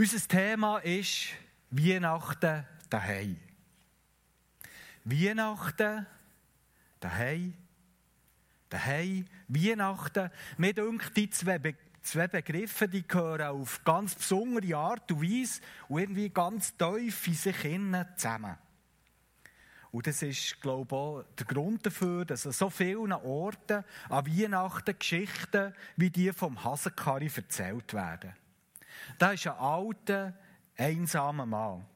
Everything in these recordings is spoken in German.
Unser Thema ist Weihnachten daheim. Weihnachten daheim. Daheim, Weihnachten. Mir denkt, die zwei, Be zwei Begriffe die gehören auf ganz besondere Art und Weise und irgendwie ganz tief in sich innen zusammen. Und das ist, glaube ich, auch der Grund dafür, dass an so vielen Orten an Weihnachten Geschichten wie die vom Hasenkarri erzählt werden. Da ist ein alter, einsamer Mann.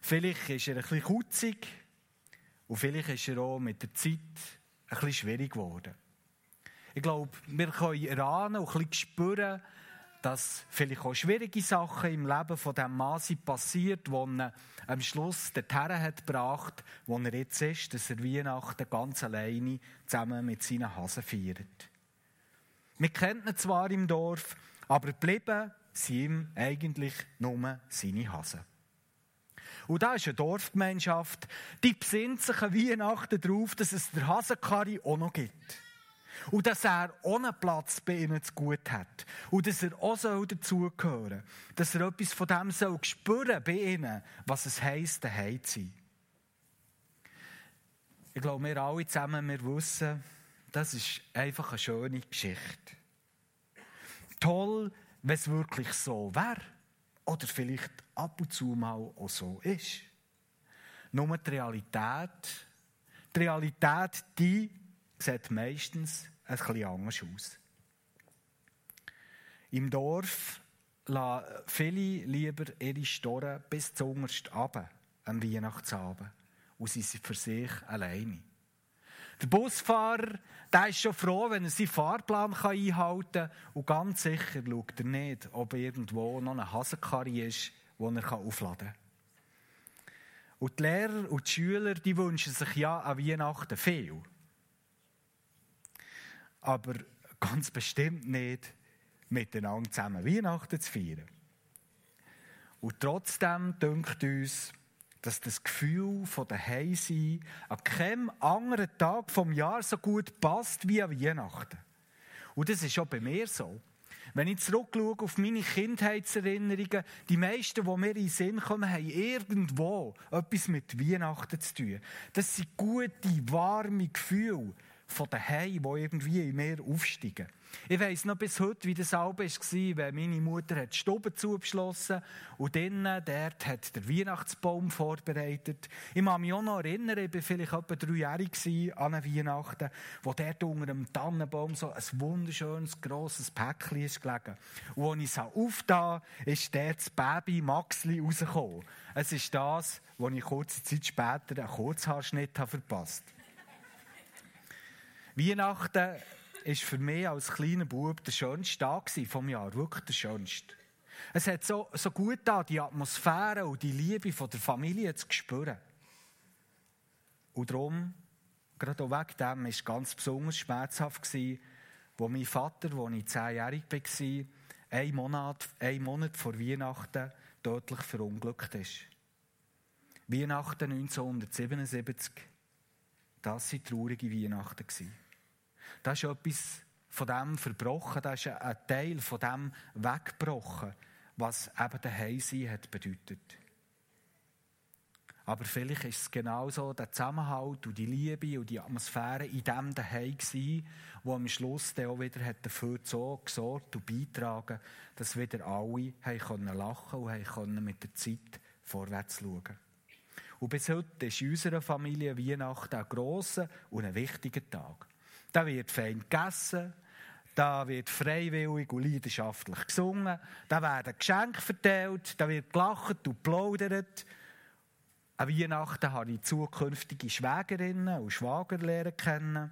Vielleicht ist er ein bisschen kutzig und vielleicht ist er auch mit der Zeit ein bisschen schwierig geworden. Ich glaube, wir können erahnen und ein bisschen spüren, dass vielleicht auch schwierige Sachen im Leben von diesem Mann sind passiert, die ihn am Schluss dorthin hat gebracht, wo er jetzt ist, dass er Weihnachten ganz alleine zusammen mit seinen Hasen feiert. Wir kennen ihn zwar im Dorf, aber geblieben sind eigentlich nur seine Hasen. Und da ist eine Dorfgemeinschaft, die besinnt sich an Weihnachten darauf, dass es der Hasenkarri auch noch gibt. Und dass er ohne Platz bei ihnen zu gut hat. Und dass er auch dazugehören soll. Dass er etwas von dem soll spüren bei ihnen, was es heisst, daheim zu sein. Ich glaube, wir alle zusammen, wir wissen, das ist einfach eine schöne Geschichte. Toll, wenn es wirklich so wäre. Oder vielleicht ab und zu mal auch so ist. Nur die Realität, die Realität, die sieht meistens ein bisschen anders aus. Im Dorf lassen viele lieber ihre Storen bis zum untersten Abend am Weihnachtsabend und sie sind für sich alleine. Der Busfahrer der ist schon froh, wenn er seinen Fahrplan einhalten kann. Und ganz sicher schaut er nicht, ob irgendwo noch eine Hasenkarre ist, die er aufladen kann. Und die Lehrer und die Schüler die wünschen sich ja an Weihnachten viel. Aber ganz bestimmt nicht, miteinander zusammen Weihnachten zu feiern. Und trotzdem dünkt uns, dass das Gefühl von daheim sein an keinem anderen Tag vom Jahr so gut passt wie an Weihnachten. Und das ist auch bei mir so. Wenn ich zurückschaue auf meine Kindheitserinnerungen, die meisten, die mir in den Sinn kommen, haben irgendwo etwas mit Weihnachten zu tun. Das sind gute, warme Gefühle von daheim, die irgendwie in mir aufsteigen. Ich weiss noch bis heute, wie das Albe war, wenn meine Mutter die Stube zugeschlossen und drinnen, dort hat der Weihnachtsbaum vorbereitet. Ich kann mich auch noch erinnern, ich war vielleicht etwa dreijährig an Weihnachten, wo dort unter dem Tannenbaum so ein wunderschönes, grosses Päckchen ist gelegen. Und als ich es aufgetan ist dort das Baby Maxli rausgekommen. Es ist das, wo ich kurze Zeit später einen Kurzhaarschnitt verpasst habe. Weihnachten war für mich als kleiner Bub der schönste Tag vom Jahr, wirklich der schönste. Es hat so, so gut da die Atmosphäre und die Liebe von der Familie zu spüren. Und darum, gerade auch wegen dem, war es ganz besonders schmerzhaft, wo mein Vater, als ich zehnjährig war, einen Monat, einen Monat vor Weihnachten tödlich verunglückt ist. Weihnachten 1977, das waren traurige Weihnachten. Da ist etwas von dem verbrochen, da ist ein Teil von dem weggebrochen, was eben der Heimsein hat bedeutet. Aber vielleicht ist es genauso der Zusammenhalt und die Liebe und die Atmosphäre in dem daheim gsi, wo am Schluss dann auch wieder hat dafür gesorgt und beitragen, dass wieder alle haben können lachen und haben mit der Zeit vorwärts schauen. Und bis heute ist in unserer Familie Weihnachten ein grosser und ein wichtiger Tag. Da wird fein gegessen, da wird freiwillig und leidenschaftlich gesungen, da werden Geschenke verteilt, da wird gelacht und plaudert. An Weihnachten habe ich zukünftige Schwägerinnen und Schwager lernen kennen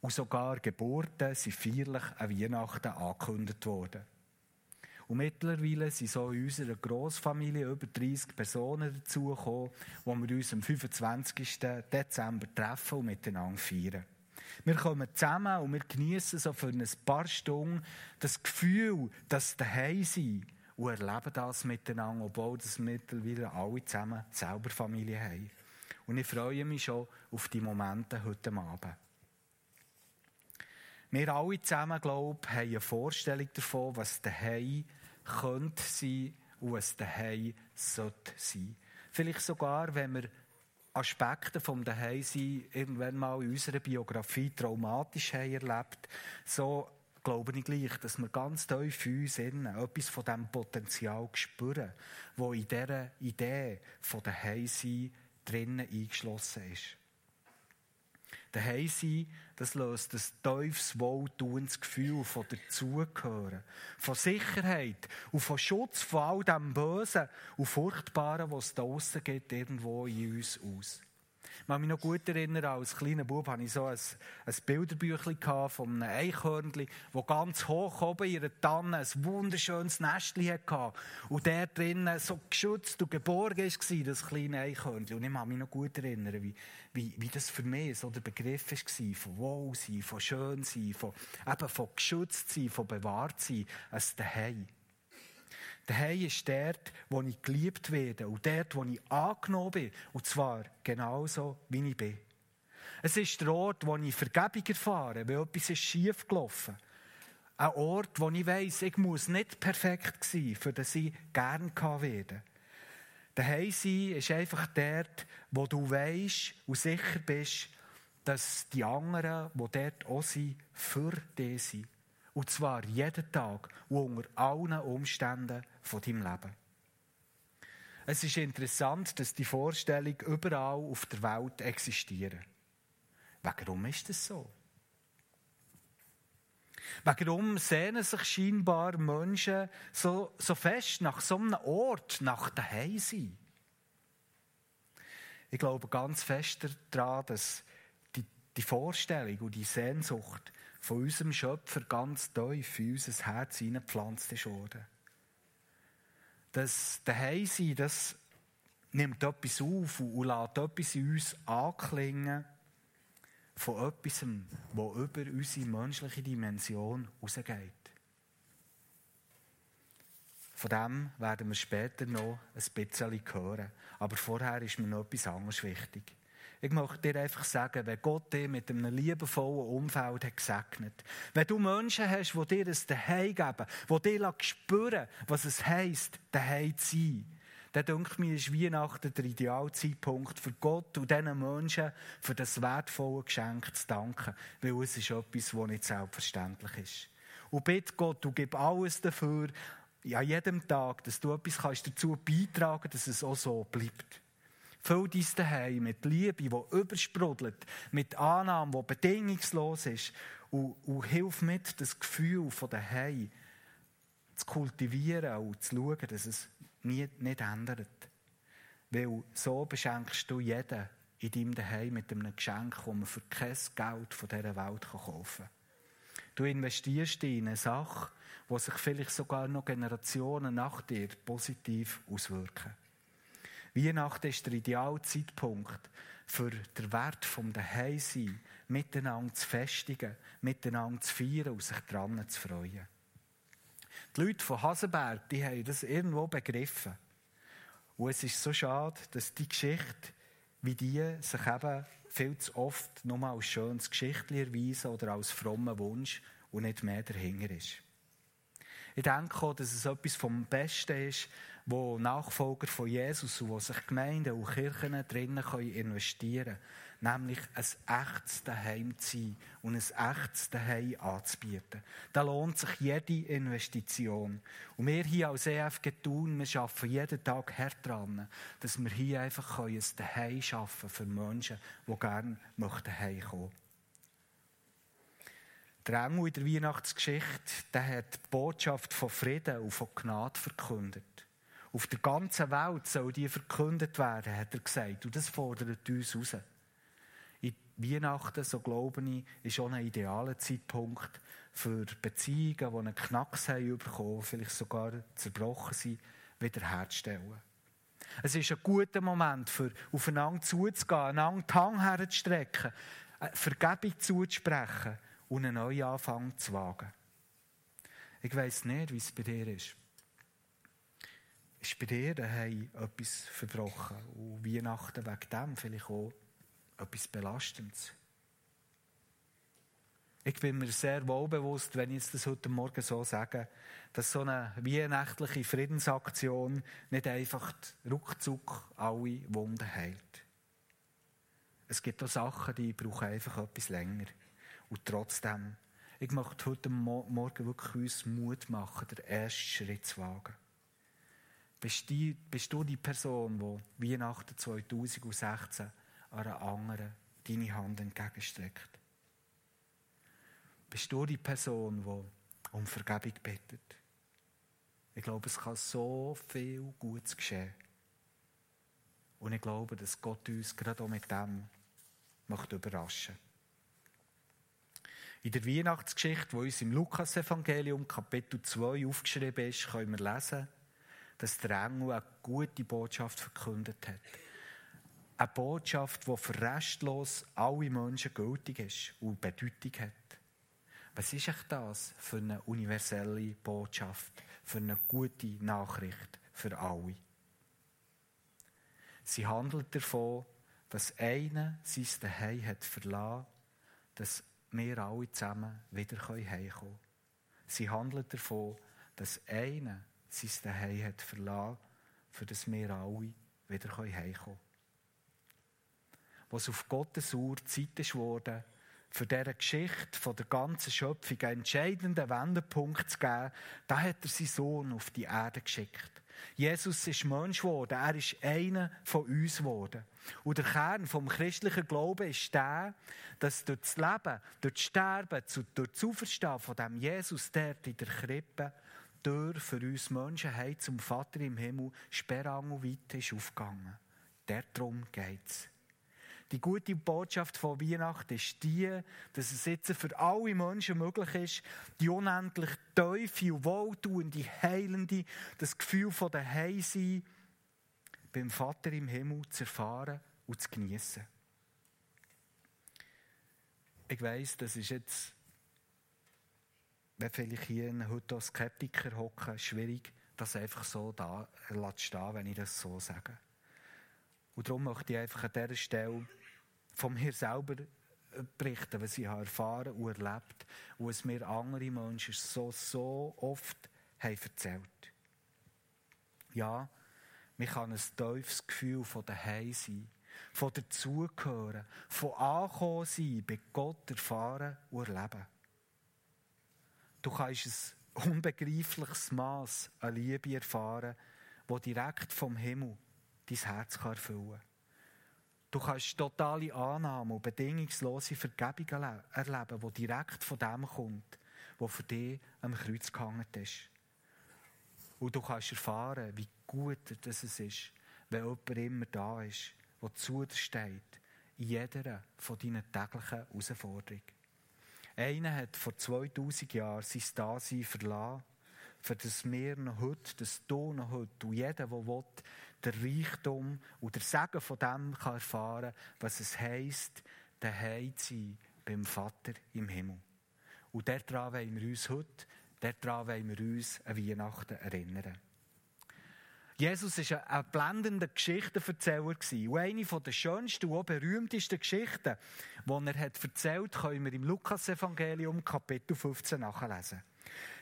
und sogar Geburten sind feierlich an Weihnachten angekündigt worden. Und mittlerweile sind so in unserer Grossfamilie über 30 Personen dazugekommen, wo wir uns am 25. Dezember treffen und miteinander feiern. Wir kommen zusammen und wir genießen so für ein paar Stunden das Gefühl, dass daheim sind und erleben das miteinander, obwohl das mittlerweile alle zusammen selber Familie haben. Und ich freue mich schon auf die Momente heute Abend. Wir alle zusammen, glaube ich, haben eine Vorstellung davon, was daheim könnte sein und es daheim sollte sein. Vielleicht sogar, wenn wir Aspekte vom Daheimsein irgendwann mal in unserer Biografie traumatisch haben erlebt, so glaube ich gleich, dass wir ganz tief in uns innen etwas von diesem Potenzial spüren, wo in dieser Idee von Daheimsein drinnen eingeschlossen ist. Daheim sein, das löst ein tiefes, wohltuendes Gefühl von Dazugehören, von Sicherheit und von Schutz von all dem Bösen und Furchtbaren, was es draussen gibt, irgendwo in uns aus. Ich kann mich noch gut erinnern, als kleiner Bub hatte ich so ein, ein Bilderbüchlein von einem Eichhörnchen, das ganz hoch oben in ihrer Tanne ein wunderschönes Nestchen hatte. Und der drinnen so geschützt und geborgen war, das kleine Eichhörnchen. Und ich kann mich noch gut erinnern, wie, wie, wie das für mich so der Begriff war, von Wohlsein, von Schönsein, von, eben von geschützt sein, von bewahrt sein, ein Daheim. Daheim ist dort, wo ich geliebt werde und dort, wo ich angenommen bin. Und zwar genauso, wie ich bin. Es ist der Ort, wo ich Vergebung erfahre, weil etwas ist schief gelaufen. Ein Ort, wo ich weiss, ich muss nicht perfekt sein, für das ich gern werde. Daheim sein ist einfach dort, wo du weißt und sicher bist, dass die anderen, die dort auch sind, für dich sind. Und zwar jeden Tag und unter allen Umständen von deinem Leben. Es ist interessant, dass die Vorstellung überall auf der Welt existieren. Warum ist das so? Warum sehnen sich scheinbar Menschen so, so fest nach so einem Ort, nach daheim sein? Ich glaube ganz fest daran, dass die, Vorstellung und die Sehnsucht von unserem Schöpfer ganz tief in unser Herz hineingepflanzt ist worden. Das Daheimsein, das nimmt etwas auf und lässt etwas in uns anklingen von etwas, das über unsere menschliche Dimension rausgeht. Von dem werden wir später noch ein bisschen hören. Aber vorher ist mir noch etwas anderes wichtig. Ich möchte dir einfach sagen, wenn Gott dich mit einem liebevollen Umfeld hat gesegnet, wenn du Menschen hast, die dir das Daheim geben, die dir spüren was es heisst, Daheim zu sein, dann denke ich mir, ist Weihnachten der Idealzeitpunkt für Gott und diesen Menschen für das wertvolle Geschenk zu danken, weil es ist etwas, das nicht selbstverständlich ist. Und bitte Gott, du gib alles dafür, an jedem Tag, dass du etwas kannst dazu beitragen kannst, dass es auch so bleibt. Füll dein Daheim mit Liebe, die übersprudelt, mit Annahme, die bedingungslos ist. Und, und hilf mit, das Gefühl von Daheim zu kultivieren und zu schauen, dass es nie, nicht ändert. Weil so beschenkst du jeden in deinem Daheim mit einem Geschenk, das man für kein Geld von dieser Welt kaufen kann. Du investierst in eine Sache, die sich vielleicht sogar noch Generationen nach dir positiv auswirken. Weihnachten ist der Idealzeitpunkt für den Wert vom Daheimsein, miteinander zu festigen, miteinander zu feiern und sich dran zu freuen. Die Leute von Hasenberg, die haben das irgendwo begriffen. Und es ist so schade, dass die Geschichte wie die sich eben viel zu oft nur als schönes Geschichtchen erweisen oder als frommer Wunsch und nicht mehr dahinter ist. Ich denke auch, dass es etwas vom Besten ist, wo Nachfolger von Jesus und wo sich Gemeinden und Kirchen drinnen investieren können, nämlich ein echtes Daheim zu sein und ein echtes Daheim anzubieten. Da lohnt sich jede Investition. Und wir hier als EFG tun, wir arbeiten jeden Tag hart dran, dass wir hier einfach ein Daheim schaffen für Menschen, die gerne heimkommen möchten. Der Engel in der Weihnachtsgeschichte, der hat die Botschaft von Frieden und von Gnade verkündet. Auf der ganzen Welt soll die verkündet werden, hat er gesagt. Und das fordert uns raus. In Weihnachten, so glaube ich, ist auch ein idealer Zeitpunkt für Beziehungen, die einen Knacks haben bekommen, vielleicht sogar zerbrochen sind, wiederherzustellen. Es ist ein guter Moment, für aufeinander zuzugehen, einander die Hand herzustrecken, Vergebung zuzusprechen und einen neuen Anfang zu wagen. Ich weiss nicht, wie es bei dir ist ist bei dir daheim etwas verbrochen und Weihnachten wegen dem vielleicht auch etwas Belastendes. Ich bin mir sehr wohl bewusst, wenn ich das heute Morgen so sage, dass so eine weihnachtliche Friedensaktion nicht einfach ruckzuck alle Wunden heilt. Es gibt auch Sachen, die brauchen einfach etwas länger. Und trotzdem, ich möchte heute Morgen wirklich uns Mut machen, den ersten Schritt zu wagen. Bist, die, bist du die Person, die Weihnachten 2016 einer anderen deine Hand entgegenstreckt? Bist du die Person, die um Vergebung bittet? Ich glaube, es kann so viel Gutes geschehen. Und ich glaube, dass Gott uns gerade auch mit dem möchte überraschen In der Weihnachtsgeschichte, die uns im Lukas-Evangelium Kapitel 2 aufgeschrieben ist, können wir lesen, dass der Engel eine gute Botschaft verkündet hat. Eine Botschaft, die für restlos alle Menschen gültig ist und Bedeutung hat. Was ist echt das für eine universelle Botschaft, für eine gute Nachricht für alle? Sie handelt davon, dass einer sein Zuhause hat verlassen, dass wir alle zusammen wieder heimkommen können. Sie handelt davon, dass einer sein Zuhause hat verlassen, für das wir alle wieder heimkommen können. Was auf Gottes Uhr Zeit ist worden, für diese Geschichte von der ganzen Schöpfung einen entscheidenden Wendepunkt zu geben, da hat er seinen Sohn auf die Erde geschickt. Jesus ist Mensch geworden, er ist einer von uns geworden. Und der Kern vom christlichen Glauben ist der, dass durch das Leben, durch das Sterben, durch das Auferstehen von dem Jesus dort in der Krippe, durch für uns Menschen zum Vater im Himmel sperrangelweit ist aufgegangen. Darum geht es. Die gute Botschaft von Weihnachten ist die, dass es jetzt für alle Menschen möglich ist, die unendlich tiefe wohltuende, heilende, das Gefühl von der Heimsein beim Vater im Himmel zu erfahren und zu genießen. Ich weiß, das ist jetzt, wenn vielleicht hier auch Skeptiker hocken, schwierig, das einfach so da stehen, wenn ich das so sage. Und darum möchte ich einfach an dieser Stelle von mir selber berichten, was ich habe erfahren und erlebt und was mir andere Menschen so, so oft haben erzählt. Ja, man kann ein tiefes Gefühl von daheim sein, von dazugehören, von ankommen sein, bei Gott erfahren und erleben. Du kannst ein unbegreifliches Maß an Liebe erfahren, wo direkt vom Himmel dein Herz erfüllen kann. Du kannst totale Annahme und bedingungslose Vergebung erleben, die direkt von dem kommt, wo für dich am Kreuz gehangen ist. Und du kannst erfahren, wie gut das ist, wenn jemand immer da ist, der zu dir steht, in jeder von deinen täglichen Herausforderungen. Einer hat vor 2000 Jahren sein Dasein verlassen, für das wir noch heute, das du noch heute und jeder, der will, der Reichtum und der Segen von dem kann erfahren, was es heisst, daheim zu sein beim Vater im Himmel. Und daran wollen wir uns heute, daran wollen wir uns an Weihnachten erinnern. Jesus war ein blendender Geschichtenverzähler. Und eine der schönsten und auch berühmtesten Geschichten, die er erzählt hat, können wir im Lukas-Evangelium Kapitel 15 nachlesen.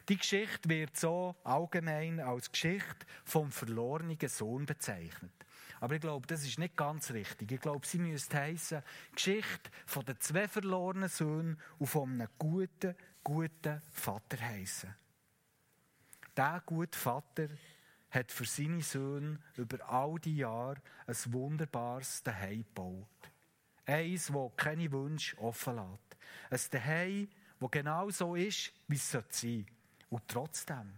Die Geschichte wird so allgemein als Geschichte vom verlorenen Sohn bezeichnet. Aber ich glaube, das ist nicht ganz richtig. Ich glaube, sie müsste heißen Geschichte von den zwei verlorenen Söhnen und von einem guten, guten Vater heißen. Der gute Vater hat für seine Söhne über all die Jahre ein wunderbares Zuhause gebaut. Eins, das keine Wünsche offen lässt. Ein Zuhause, das genau so ist, wie es sein sollte. Und trotzdem,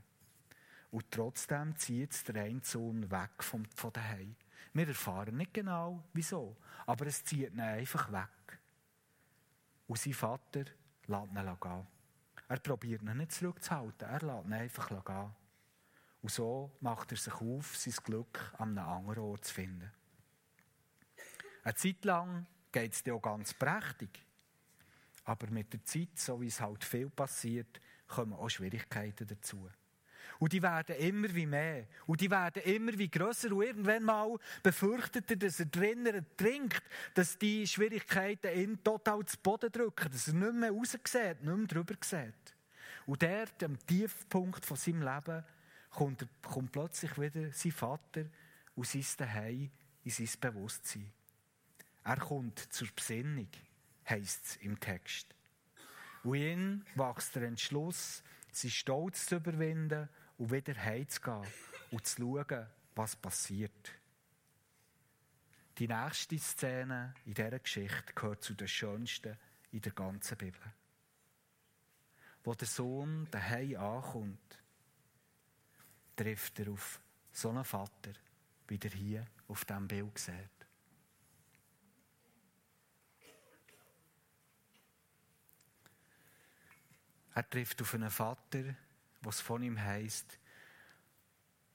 und trotzdem zieht der eine Sohn weg vom, von daheim. Wir erfahren nicht genau, wieso, aber es zieht ihn einfach weg. Und sein Vater lässt ihn gehen. Er probiert ihn nicht zurückzuhalten, er lässt ihn einfach gehen. Und so macht er sich auf, sein Glück an einem anderen Ort zu finden. Eine Zeit lang geht es dir auch ganz prächtig. Aber mit der Zeit, so wie es halt viel passiert, kommen auch Schwierigkeiten dazu. Und die werden immer wie mehr. Und die werden immer wie grösser. Und irgendwann mal befürchtet er, dass er drinnen trinkt, dass die Schwierigkeiten ihn total zu Boden drücken, dass er nicht mehr raussieht, nicht mehr drüber sieht. Und dort, am Tiefpunkt von seinem Leben, kommt, kommt plötzlich wieder sein Vater aus sein Zuhause in sein Bewusstsein. Er kommt zur Besinnung, heisst es im Text. Und in wächst der Entschluss, seinen Stolz zu überwinden und wieder heimzugehen und zu schauen, was passiert. Die nächste Szene in dieser Geschichte gehört zu den schönsten in der ganzen Bibel. Wo der Sohn daheim ankommt, trifft er auf so einen Vater, wie er hier auf diesem Bild sieht. Er trifft auf einen Vater, was von ihm heisst,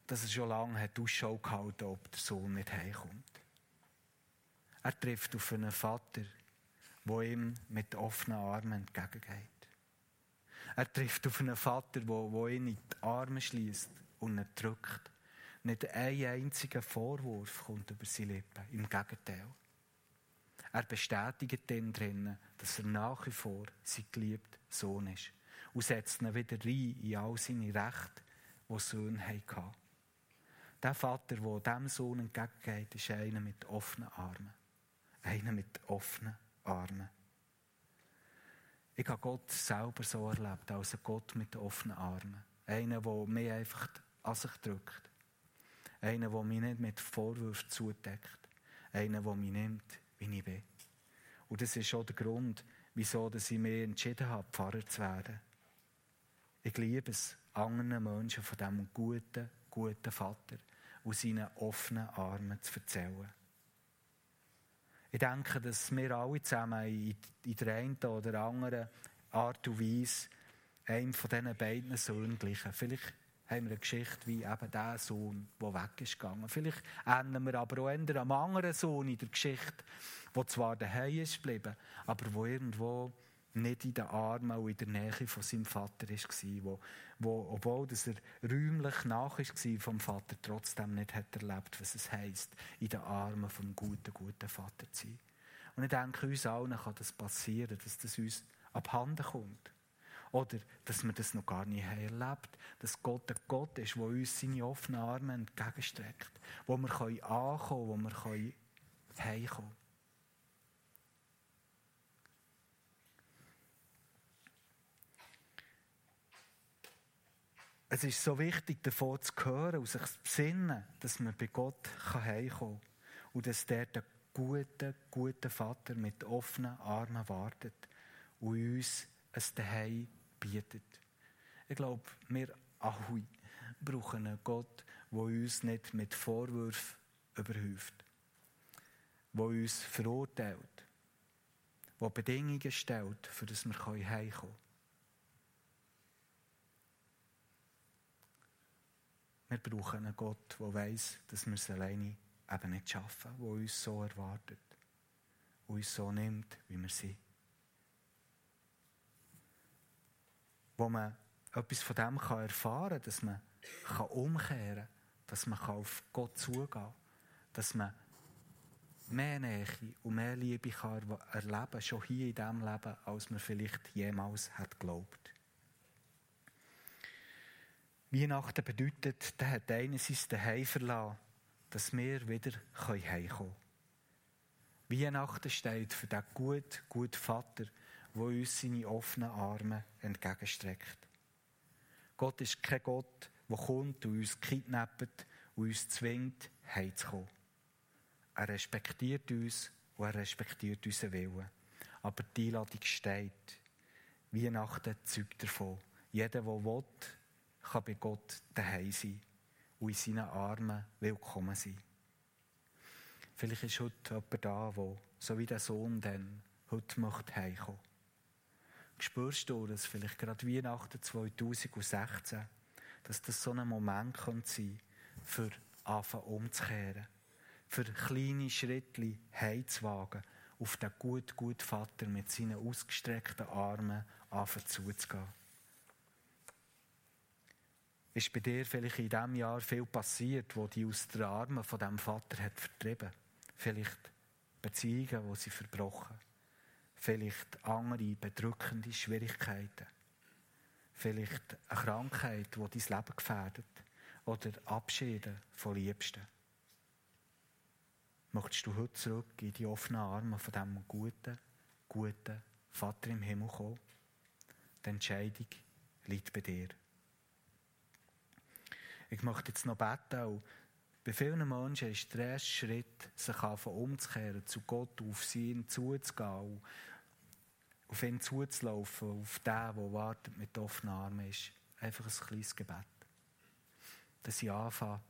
dass er schon lange hat Ausschau gehalten ob der Sohn nicht heimkommt. Er trifft auf einen Vater, der ihm mit offenen Armen entgegengeht. Er trifft auf einen Vater, der ihn in die Arme schließt und ihn drückt. Nicht ein einziger Vorwurf kommt über seine Lippen. Im Gegenteil. Er bestätigt den drinnen, dass er nach wie vor sein geliebter Sohn ist und setzt ihn wieder rein in all seine Rechte, die Söhne hatten. Der Vater, der diesem Sohn entgegengeht, ist einer mit offenen Armen. Einer mit offenen Armen. Ich habe Gott selber so erlebt, als ein Gott mit offenen Armen. Einer, der mich einfach an sich drückt. Einer, der mich nicht mit Vorwürfen zudeckt. Einer, der mich nimmt, wie ich bin. Und das ist auch der Grund, wieso ich mich entschieden habe, Pfarrer zu werden. Ich liebe es, anderen Menschen von diesem guten, guten Vater aus seinen offenen Armen zu erzählen. Ich denke, dass wir alle zusammen in der einen oder anderen Art und Weise einem von diesen beiden Söhnen gleichen. Vielleicht haben wir eine Geschichte wie eben der Sohn, der weg ist. Vielleicht ändern wir aber auch eher einem anderen Sohn in der Geschichte, der zwar daheim ist geblieben, aber wo irgendwo nicht in den Armen und in der Nähe von seinem Vater war, wo, wo, obwohl dass er räumlich nach war vom Vater, trotzdem nicht hat erlebt, was es heisst, in den Armen vom guten, guten Vater zu sein. Und ich denke, uns allen kann das passieren, dass das uns abhanden kommt. Oder dass wir das noch gar nicht haben dass Gott ein Gott ist, der uns seine offenen Arme entgegenstreckt, wo wir ankommen können, wo wir heimkommen können. Es ist so wichtig, davon zu hören und sich zu besinnen, dass man bei Gott heimkommen kann. Und dass der der gute, gute Vater mit offenen Armen wartet und uns ein Daheim bietet. Ich glaube, wir alle brauchen einen Gott, der uns nicht mit Vorwürfen überhäuft, der uns verurteilt, der Bedingungen stellt, für das wir heimkommen können. Wir brauchen einen Gott, der weiß, dass wir es alleine eben nicht schaffen, der uns so erwartet, der uns so nimmt, wie wir sind. Wo man etwas von dem kann erfahren kann, dass man kann umkehren kann, dass man auf Gott zugehen kann, dass man mehr Nähe und mehr Liebe kann erleben schon hier in diesem Leben, als man vielleicht jemals hat geglaubt. Weihnachten bedeutet, der hat einerseits daheim verlassen, dass wir wieder heimkommen können. Weihnachten steht für den guten, guten Vater, der uns seine offenen Arme entgegenstreckt. Gott ist kein Gott, der kommt und uns kidnappt und uns zwingt, heimzukommen. Er respektiert uns und er respektiert unseren Willen. Aber die Einladung steht. Weihnachten zeugt davon. Jeder, der will, kann bei Gott daheim sein und in seinen Armen willkommen sein. Vielleicht ist heute jemand da, der, so wie der Sohn dann, heute möchte heimkommen. Spürst du dass vielleicht gerade Weihnachten 2016, dass das so ein Moment sein könnte, für anfangen umzukehren, für kleine Schritte heimzuwagen, auf den gut, gut Vater mit seinen ausgestreckten Armen anfangen zuzugehen. ist bei dir vielleicht in diesem Jahr viel passiert, wo die aus den Armen von dem Vater hat vertrieben. Vielleicht Beziehungen, wo sie verbrochen. Vielleicht andere bedrückende Schwierigkeiten. Vielleicht eine Krankheit, die dein Leben gefährdet. Oder Abschiede von Liebsten. Möchtest du heute zurück in die offenen Arme von diesem guten, guten Vater im Himmel kommen? Die Entscheidung liegt bei dir. Ich möchte jetzt noch beten. Bei vielen Menschen ist der erste Schritt, sich umzukehren, zu Gott, auf ihn zuzugehen, auf ihn zuzulaufen, auf den, der wartet mit offenen Armen ist. Einfach ein kleines Gebet. Dass ich anfange,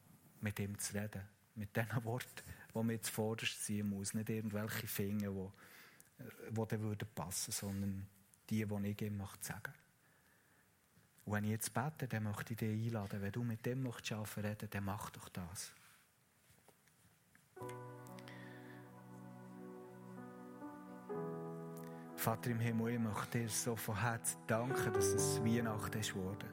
mit ihm zu reden. Mit diesen Worten, die mir zuvorderst ziehen muss. Nicht irgendwelche Finger, die, die dann würden passen, sondern die, die ich ihm möchte sagen. Und wenn ich jetzt bete, dann möchte ich dich einladen. Wenn du mit dem möchtest reden, dann mach doch das. Vater im Himmel, ich möchte dir so von Herzen danken, dass es Weihnachten ist geworden.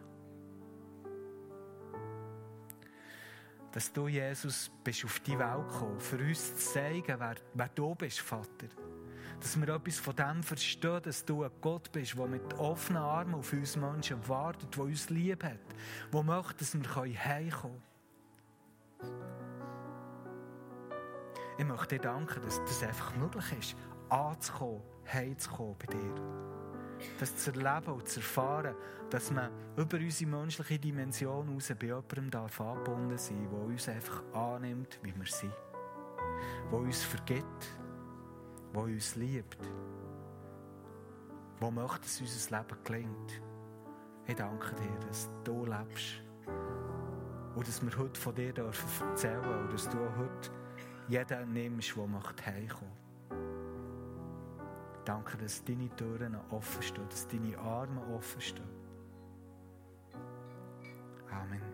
Dass du, Jesus, bist auf die Welt gekommen, für uns zu zeigen, wer, wer du bist, Vater dass wir etwas von dem verstehen, dass du ein Gott bist, der mit offenen Armen auf uns Menschen wartet, der uns lieb hat, der möchte, dass wir heimkommen können. Ich möchte dir danken, dass das einfach möglich ist, anzukommen, heimzukommen bei dir. Das zu erleben und zu erfahren, dass man über unsere menschliche Dimension hinaus bei jemandem darf angebunden sein darf, der uns einfach annimmt, wie wir sind. Der uns vergibt, der uns liebt, der möchte, dass unser Leben gelingt. Ich danke dir, dass du lebst und dass wir heute von dir dürfen erzählen und dass du heute jeden nimmst, der möchte heimkommen. Danke, dass deine Türen offen stehen, dass deine Arme offen stehen. Amen.